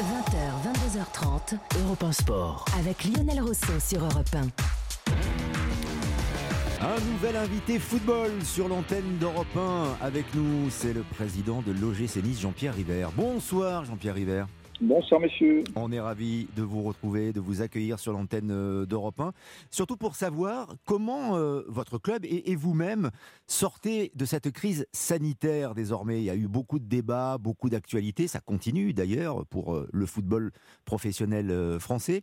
20h, 22h30, Europe 1 Sport. Avec Lionel Rousseau sur Europe 1. Un nouvel invité football sur l'antenne d'Europe 1. Avec nous, c'est le président de l'OGC Nice, Jean-Pierre River. Bonsoir Jean-Pierre River. Bonsoir messieurs. On est ravis de vous retrouver, de vous accueillir sur l'antenne euh, d'Europe 1. Surtout pour savoir comment euh, votre club et, vous-même sortez de cette crise sanitaire désormais. Il y a eu beaucoup de débats, beaucoup d'actualités. Ça continue d'ailleurs pour euh, le football professionnel français.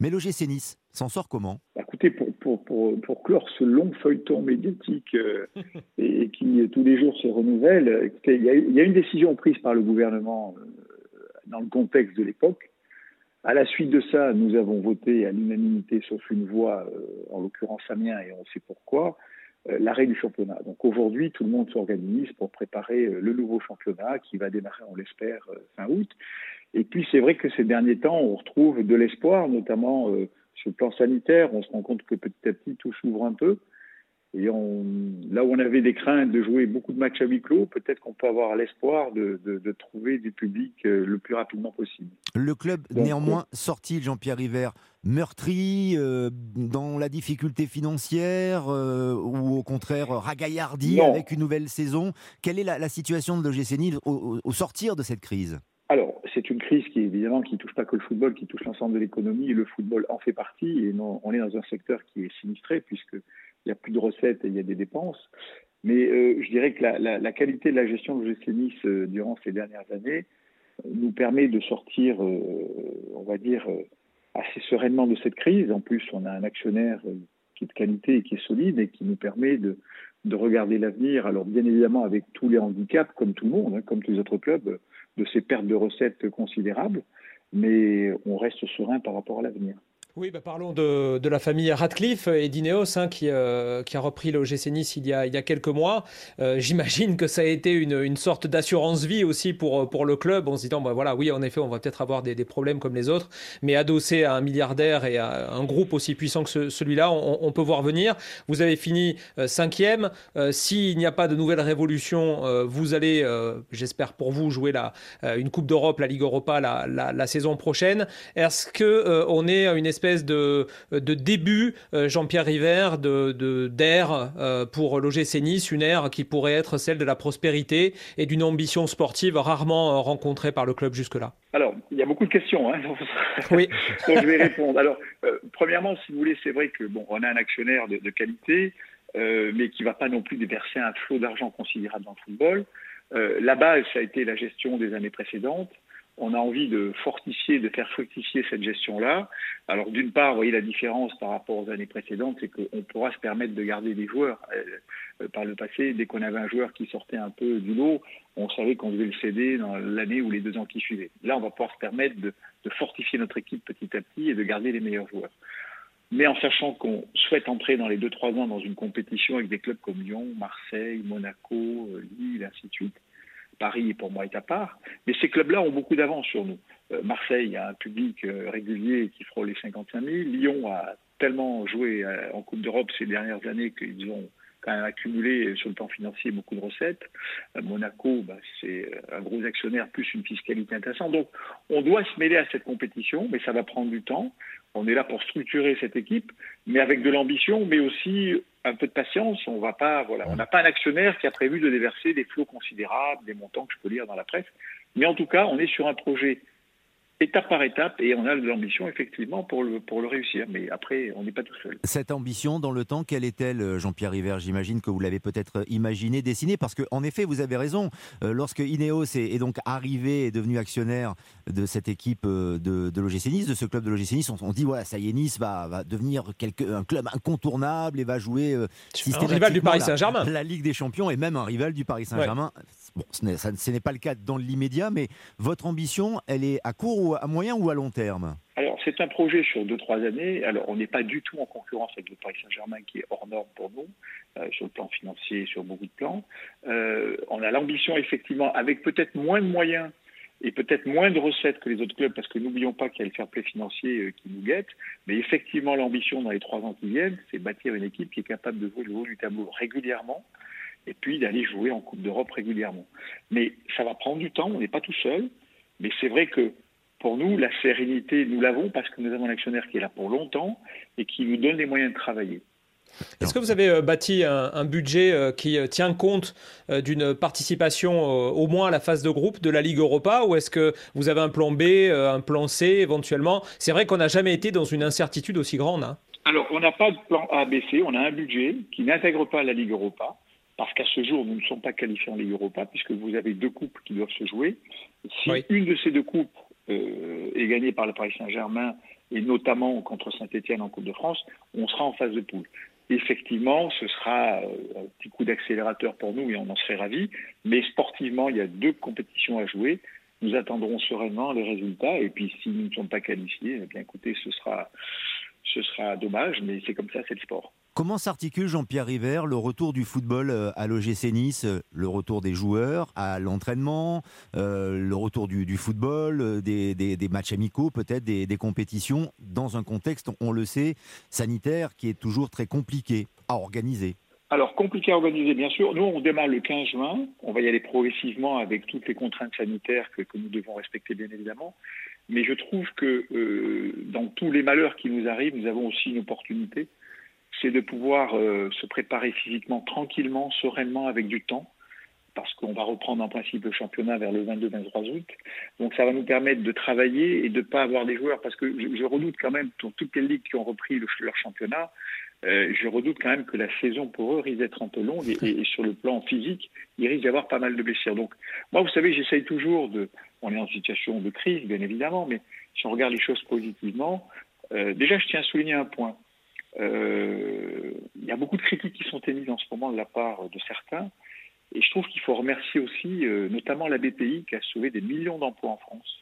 Mais l'OGC Nice s'en sort comment? Écoutez, pour, pour, pour, clore ce long feuilleton médiatique et, qui tous les jours se renouvelle, il y, a, il y, a, une décision prise par le gouvernement dans le contexte de l'époque. À la suite de ça, nous avons voté à l'unanimité, sauf une voix, euh, en l'occurrence Samien, et on sait pourquoi, euh, l'arrêt du championnat. Donc aujourd'hui, tout le monde s'organise pour préparer euh, le nouveau championnat qui va démarrer, on l'espère, fin août. Et puis c'est vrai que ces derniers temps, on retrouve de l'espoir, notamment sur le plan sanitaire. On se rend compte que petit à petit, tout s'ouvre un peu. Et on, là où on avait des craintes de jouer beaucoup de matchs à huis clos, peut-être qu'on peut avoir l'espoir de, de, trouver du public euh, le plus rapidement possible. Le club, néanmoins, sorti, Jean-Pierre River, meurtri, euh, dans la difficulté financière, euh, ou au contraire ragaillardi avec une nouvelle saison? Quelle est la, situation de l'OGC Nice au, sortir de cette crise? Alors, c'est une crise qui évidemment qui touche pas que le football, qui touche l'ensemble de l'économie. Et le football en fait partie. Et non, on est dans un secteur qui est sinistré puisque n'y a plus de recettes et il y a des dépenses. Mais euh, je dirais que la, qualité de la gestion de l'OGC Nice euh, durant ces dernières années euh, nous permet de sortir, on va dire, assez sereinement de cette crise. En plus, on a un actionnaire qui est de qualité et qui est solide et qui nous permet de, de regarder l'avenir. Alors, bien évidemment, avec tous les handicaps, comme tout le monde, hein, comme tous les autres clubs, de ces pertes de recettes considérables, mais on reste serein par rapport à l'avenir. Oui, bah parlons de, la famille Radcliffe et d'Ineos hein, qui, euh, qui, a repris le GC Nice il y a, quelques mois. Euh, j'imagine que ça a été une, sorte d'assurance vie aussi pour, pour le club en se disant bah voilà, oui, en effet, on va peut-être avoir des, problèmes comme les autres, mais adossé à un milliardaire et à un groupe aussi puissant que celui-là, on, peut voir venir. Vous avez fini euh, cinquième. S'il n'y a pas de nouvelle révolution, vous allez, j'espère pour vous, jouer une Coupe d'Europe, la Ligue Europa la, saison prochaine. Est-ce que on est une espèce espèce de, de début, euh, Jean-Pierre River, d'ère de, d'ère euh, pour l'OGC Nice, une ère qui pourrait être celle de la prospérité et d'une ambition sportive rarement euh, rencontrée par le club jusque-là Alors, il y a beaucoup de questions. Hein, oui. je vais répondre. Alors, premièrement, si vous voulez, c'est vrai que bon, on a un actionnaire de, de qualité, mais qui ne va pas non plus déverser un flot d'argent considérable dans le football. la base, ça a été la gestion des années précédentes on a envie de fortifier, de faire fructifier cette gestion-là. Alors d'une part, vous voyez la différence par rapport aux années précédentes, c'est qu'on pourra se permettre de garder des joueurs. Euh, euh, par le passé, dès qu'on avait un joueur qui sortait un peu du lot, on savait qu'on devait le céder dans l'année ou les deux ans qui suivaient. Là, on va pouvoir se permettre de, fortifier notre équipe petit à petit et de garder les meilleurs joueurs. Mais en sachant qu'on souhaite entrer dans les deux trois ans dans une compétition avec des clubs comme Lyon, Marseille, Monaco, euh, Lille, ainsi de suite, Paris, pour moi, est à part. Mais ces clubs-là ont beaucoup d'avance sur nous. Euh, Marseille a un public euh, régulier qui frôle les 55 000. Lyon a tellement joué euh, en Coupe d'Europe ces dernières années qu'ils ont quand même accumulé sur le plan financier beaucoup de recettes. Monaco, bah, c'est un gros actionnaire plus une fiscalité intéressante. Donc, on doit se mêler à cette compétition, mais ça va prendre du temps. On est là pour structurer cette équipe, mais avec de l'ambition, mais aussi un peu de patience. On va pas, voilà, on n'a pas un actionnaire qui a prévu de déverser des flots considérables, des montants que je peux lire dans la presse. Mais en tout cas, on est sur un projet étape par étape et on a de l'ambition effectivement pour le, pour le réussir. Mais après, on n'est pas tout seul. Cette ambition dans le temps, quelle est-elle, Jean-Pierre River J'imagine que vous l'avez peut-être imaginé, dessiné, parce qu'en effet, vous avez raison. Euh, lorsque Ineos est, donc arrivé et devenu actionnaire de cette équipe euh, de, de l'OGC Nice, de ce club de l'OGC Nice, on, dit voilà, ça y est, Nice va, va devenir quelque, un club incontournable et va jouer euh, un rival du Paris Saint-Germain. La, Ligue des Champions et même un rival du Paris Saint-Germain. Bon, ce n'est pas le cas dans l'immédiat, mais votre ambition, elle est à court ou à moyen ou à long terme alors, c'est un projet sur 2-3 années. Alors, on n'est pas du tout en concurrence avec le Paris Saint-Germain, qui est hors norme pour nous, euh, sur le plan financier, sur beaucoup de plans. Euh, on a l'ambition, effectivement, avec peut-être moins de moyens et peut-être moins de recettes que les autres clubs, parce que n'oublions pas qu'il y a le fair play financier euh, qui nous guette. Mais effectivement, l'ambition dans les trois ans qui viennent, c'est bâtir une équipe qui est capable de jouer le haut du tableau régulièrement, et puis d'aller jouer en Coupe d'Europe régulièrement. Mais ça va prendre du temps, on n'est pas tout seul, mais c'est vrai que pour nous, la sérénité, nous l'avons parce que nous avons un actionnaire qui est là pour longtemps et qui nous donne les moyens de travailler. Est-ce que vous avez euh, bâti un, budget euh, qui euh, tient compte d'une participation au moins à la phase de groupe de la Ligue Europa ou est-ce que vous avez un plan B, un plan C éventuellement? C'est vrai qu'on n'a jamais été dans une incertitude aussi grande. Hein. Alors, on n'a pas de plan A, B, C, on a un budget qui n'intègre pas la Ligue Europa parce qu'à ce jour, nous ne sommes pas qualifiés en Ligue Europa puisque vous avez deux coupes qui doivent se jouer. Si une de ces deux coupes est gagnée par le Paris Saint-Germain et notamment contre Saint-Etienne en Coupe de France, on sera en phase de poule effectivement, ce sera euh, un petit coup d'accélérateur pour nous et on en serait ravis. Mais sportivement, il y a deux compétitions à jouer. Nous attendrons sereinement les résultats. Et puis, si nous ne sommes pas qualifiés, eh bien, écoutez, ce sera, ce sera dommage, mais c'est comme ça, c'est le sport. Comment s'articule Jean-Pierre River le retour du football euh, à l'OGC Nice, euh, le retour des joueurs à l'entraînement, euh, le retour du, football, des, matchs amicaux, peut-être des, compétitions, dans un contexte, on le sait, sanitaire qui est toujours très compliqué à organiser alors, compliqué à organiser, bien sûr. Nous, on démarre le 15 juin. On va y aller progressivement avec toutes les contraintes sanitaires que, nous devons respecter, bien évidemment. Mais je trouve que dans tous les malheurs qui nous arrivent, nous avons aussi une opportunité c'est de pouvoir euh, se préparer physiquement tranquillement, sereinement, avec du temps, parce qu'on va reprendre en principe le championnat vers le 22-23 août. Donc ça va nous permettre de travailler et de ne pas avoir des joueurs, parce que je, redoute quand même, pour toutes les ligues qui ont repris leur championnat, euh, je redoute quand même que la saison pour eux risque d'être un peu longue et, sur le plan physique, il risque d'y avoir pas mal de blessures. Donc moi, vous savez, j'essaye toujours de... On est en situation de crise, bien évidemment, mais si on regarde les choses positivement, euh, déjà, je tiens à souligner un point. Euh, il y a beaucoup de critiques qui sont émises en ce moment de la part de certains. Et je trouve qu'il faut remercier aussi euh, notamment la BPI qui a sauvé des millions d'emplois en France,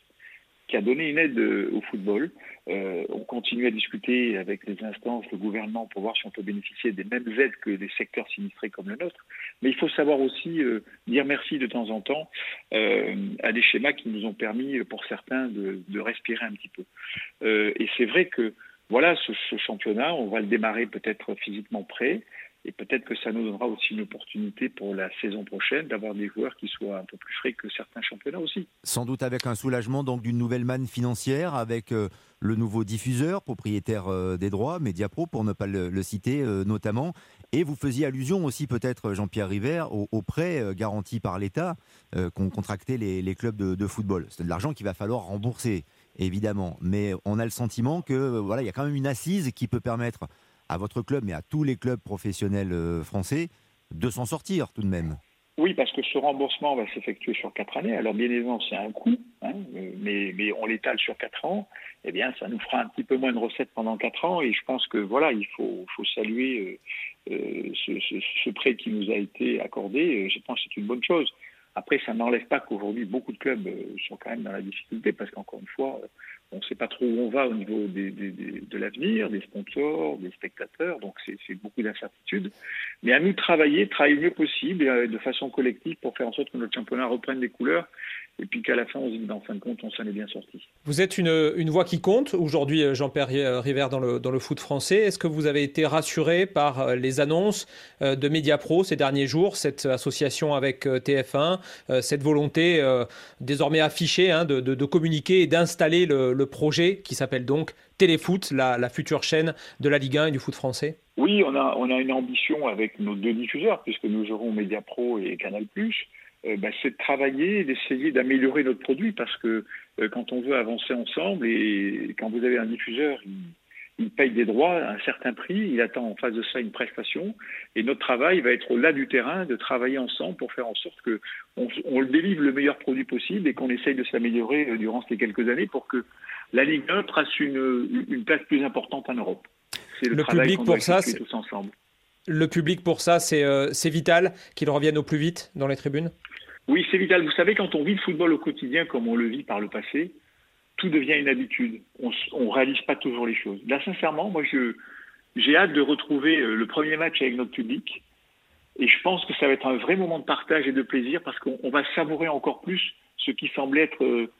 qui a donné une aide euh, au football. on continue à discuter avec les instances, le gouvernement, pour voir si on peut bénéficier des mêmes aides que des secteurs sinistrés comme le nôtre. Mais il faut savoir aussi dire merci de temps en temps à des schémas qui nous ont permis, pour certains, de, de respirer un petit peu. et c'est vrai que voilà, ce, championnat, on va le démarrer peut-être physiquement prêt. Et peut-être que ça nous donnera aussi une opportunité pour la saison prochaine d'avoir des joueurs qui soient un peu plus frais que certains championnats aussi. Sans doute avec un soulagement donc d'une nouvelle manne financière, avec euh, le nouveau diffuseur, propriétaire euh, des droits, Mediapro pour ne pas le, citer euh, notamment. Et vous faisiez allusion aussi peut-être, Jean-Pierre River, aux, prêts garantis par l'État qu'ont contracté les, clubs de football. C'est de l'argent qu'il va falloir rembourser évidemment. Mais on a le sentiment que euh, voilà, il y a quand même une assise qui peut permettre à votre club, mais à tous les clubs professionnels euh, français, de s'en sortir tout de même. Oui, parce que ce remboursement va s'effectuer sur quatre années. Alors bien évidemment, c'est un coût, hein, mais, mais on l'étale sur quatre ans. Eh bien, ça nous fera un petit peu moins de recettes pendant quatre ans. Et je pense que voilà, il faut, faut saluer euh, ce, ce, prêt qui nous a été accordé. Je pense que c'est une bonne chose. Après, ça n'enlève pas qu'aujourd'hui, beaucoup de clubs euh, sont quand même dans la difficulté parce qu'encore une fois, euh, on ne sait pas trop où on va au niveau de l'avenir, des sponsors, des spectateurs, donc c'est beaucoup d'incertitudes. Mais à nous de travailler, travailler le mieux possible euh, de façon collective pour faire en sorte que notre championnat reprenne des couleurs et puis qu'à la fin, on se dit, ben, en fin de compte, on s'en est bien sorti. Vous êtes une, une voix qui compte aujourd'hui, euh, Jean-Pierre euh, River, dans le, dans le foot français. Est-ce que vous avez été rassuré par les annonces de Mediapro ces derniers jours, cette association avec TF1, cette volonté désormais affichée hein, de, de, communiquer et d'installer le, le projet qui s'appelle donc Téléfoot, la, la, future chaîne de la Ligue 1 et du foot français? Oui, on a, on a une ambition avec nos deux diffuseurs, puisque nous aurons Mediapro et Canal+. Euh, bah, c'est de travailler, d'essayer d'améliorer notre produit, parce que euh, quand on veut avancer ensemble, et quand vous avez un diffuseur, il, paye des droits à un certain prix, il attend en face de ça une prestation, et notre travail va être là du terrain, de travailler ensemble pour faire en sorte que on, le délivre le meilleur produit possible et qu'on essaye de s'améliorer euh, durant ces quelques années pour que la Ligue 1 trace une, une place plus importante en Europe. C'est le, public pour ça, tous ensemble. Le public pour ça, c'est vital qu'il revienne au plus vite dans les tribunes? Oui, c'est vital. Vous savez, quand on vit le football au quotidien comme on le vit par le passé, tout devient une habitude. On ne réalise pas toujours les choses. Là, sincèrement, moi, j'ai hâte de retrouver euh, le premier match avec notre public. Et je pense que ça va être un vrai moment de partage et de plaisir parce qu'on va savourer encore plus ce qui semblait être euh,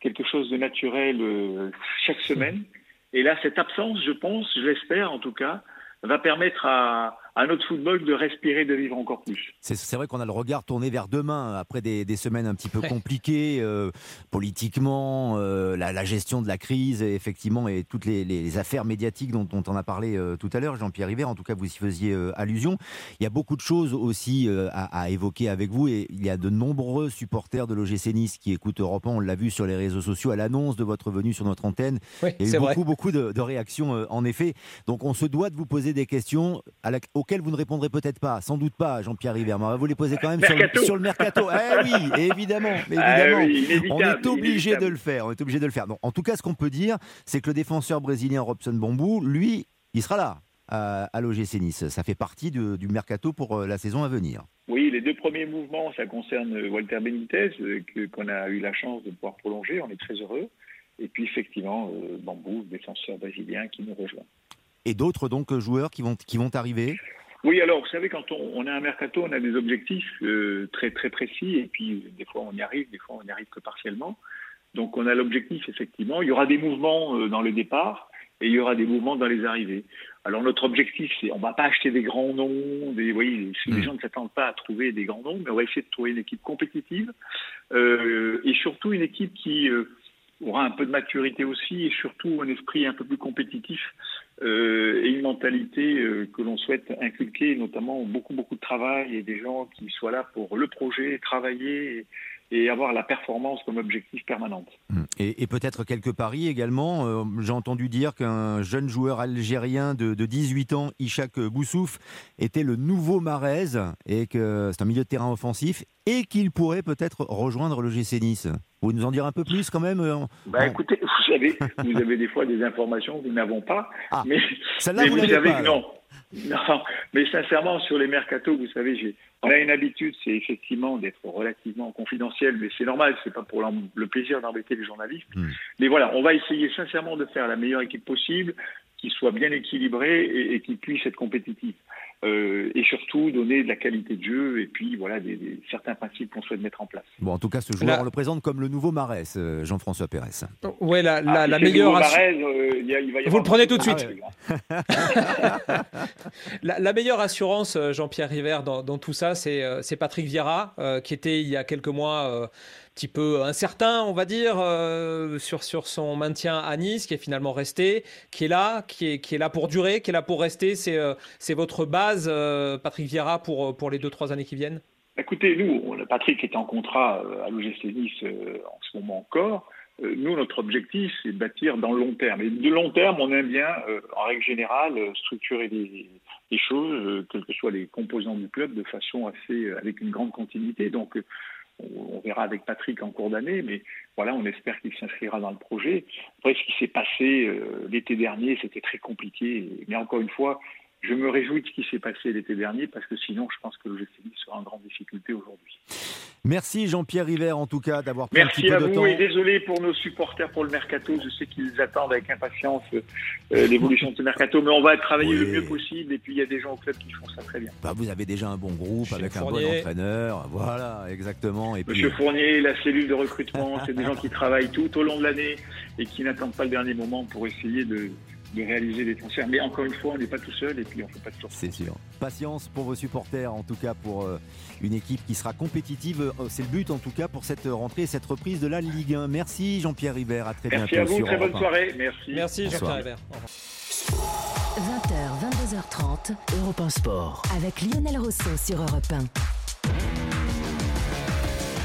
quelque chose de naturel euh, chaque semaine. Et là, cette absence, je pense, je l'espère en tout cas, va permettre à, à notre football de respirer, de vivre encore plus. C'est vrai qu'on a le regard tourné vers demain après des, semaines un petit peu compliquées euh, politiquement, euh, la, gestion de la crise, effectivement, et toutes les, affaires médiatiques dont, on a parlé euh, tout à l'heure, Jean-Pierre River. En tout cas, vous y faisiez allusion. Il y a beaucoup de choses aussi à, à, évoquer avec vous, et il y a de nombreux supporters de l'OGC Nice qui écoutent Europe 1. On l'a vu sur les réseaux sociaux à l'annonce de votre venue sur notre antenne. il y a eu beaucoup, beaucoup de, réactions, en effet. Donc, on se doit de vous poser des questions à la, auxquelles vous ne répondrez peut-être pas, sans doute pas, Jean-Pierre River. Mais on va vous les poser quand même sur le, sur le, mercato. Eh oui, évidemment, ah on est obligé de le faire. On est obligé de le faire. en tout cas, ce qu'on peut dire, c'est que le défenseur brésilien Robson Bambou, lui, il sera là à, à l'OGC Nice. Ça fait partie du mercato pour euh, la saison à venir. Oui, les deux premiers mouvements, ça concerne Walter Benitez, euh, qu'on a eu la chance de pouvoir prolonger. On est très heureux. Et puis, effectivement, euh, Bambou, défenseur brésilien, qui nous rejoint. Et d'autres donc joueurs qui vont, qui vont arriver? Oui, alors vous savez, quand on, a un mercato, on a des objectifs euh, très très précis, et puis des fois on y arrive, des fois on n'y arrive que partiellement. Donc on a l'objectif, effectivement. Il y aura des mouvements euh, dans le départ, et il y aura des mouvements dans les arrivées. Alors notre objectif, c'est, on va pas acheter des grands noms, des, vous voyez, les hmm. gens ne s'attendent pas à trouver des grands noms, mais on va essayer de trouver une équipe compétitive, euh, et surtout une équipe qui aura un peu de maturité aussi, et surtout un esprit un peu plus compétitif euh, et une mentalité euh, que l'on souhaite inculquer, notamment beaucoup beaucoup de travail et des gens qui soient là pour le projet, travailler et, avoir la performance comme objectif permanente. Hum. Et, peut-être quelques paris également. Euh, j'ai entendu dire qu'un jeune joueur algérien de, 18 ans, Ishak Boussouf, était le nouveau Marez et que c'est un milieu de terrain offensif et qu'il pourrait peut-être rejoindre le GC Nice. Vous nous en dire un peu plus quand même euh, bah, Écoutez, vous avez, vous avez des fois des informations que nous n'avons pas. Ah, mais, celle-là, vous, savez que non. Non, mais sincèrement, sur les mercatos, vous savez, on a une habitude, c'est effectivement d'être relativement confidentiel, mais c'est normal, c'est pas pour le plaisir d'embêter les journalistes. Hmm. Mais voilà, on va essayer sincèrement de faire la meilleure équipe possible, qui soit bien équilibrée et, et qui puisse être compétitive. Euh, et surtout donner de la qualité de jeu et puis voilà des, certains principes qu'on souhaite mettre en place. Bon, en tout cas, ce joueur, on le présente comme le nouveau Marès, euh, Jean-François Pérez. Ouais, la, la, ah, meilleure. Vous le prenez tout de suite. la, meilleure assurance, Jean-Pierre River, dans, dans, tout ça, c'est Patrick Vieira, euh, qui était il y a quelques mois petit peu incertain, on va dire, euh, sur, sur son maintien à Nice, qui est finalement resté, qui est là, qui est, qui est là pour durer, qui est là pour rester. C'est euh, c'est votre base, euh, Patrick Vieira, pour, pour les deux, trois années qui viennent? Écoutez, nous, Patrick est en contrat à l'OGC Nice en ce moment encore. Nous, notre objectif, c'est de bâtir dans le long terme. Et de long terme, on aime bien, en règle générale, structurer des, des choses, quels que soient les composants du club, de façon assez, avec une grande continuité. Donc, on verra avec Patrick en cours d'année, mais voilà, on espère qu'il s'inscrira dans le projet. Après, ce qui s'est passé euh, l'été dernier, c'était très compliqué. Mais encore une fois, je me réjouis de ce qui s'est passé l'été dernier parce que sinon, je pense que le GCD sera en grande difficulté aujourd'hui. Merci Jean-Pierre River en tout cas d'avoir pris un petit peu de temps. Merci à vous et désolé pour nos supporters pour le mercato. Je sais qu'ils attendent avec impatience euh, l'évolution de ce mercato, mais on va travailler le mieux possible. Et puis il y a des gens au club qui font ça très bien. Bah, vous avez déjà un bon groupe avec un bon entraîneur. Voilà, exactement. Et Monsieur Fournier, la cellule de recrutement, c'est des gens qui travaillent tout au long de l'année et qui n'attendent pas le dernier moment pour essayer de de réaliser des transferts. Mais encore une fois, on n'est pas tout seul et puis on ne fait pas de tour. C'est sûr. Patience pour vos supporters, en tout cas pour euh, une équipe qui sera compétitive. Euh, c'est le but en tout cas pour cette rentrée, cette reprise de la Ligue 1. Merci Jean-Pierre River, à très Merci bientôt. Merci à vous, très bonne soirée. Merci. Merci Jean-Pierre River. 20h, 22h30, Europe 1 Sport, avec Lionel Rousseau sur Europe 1.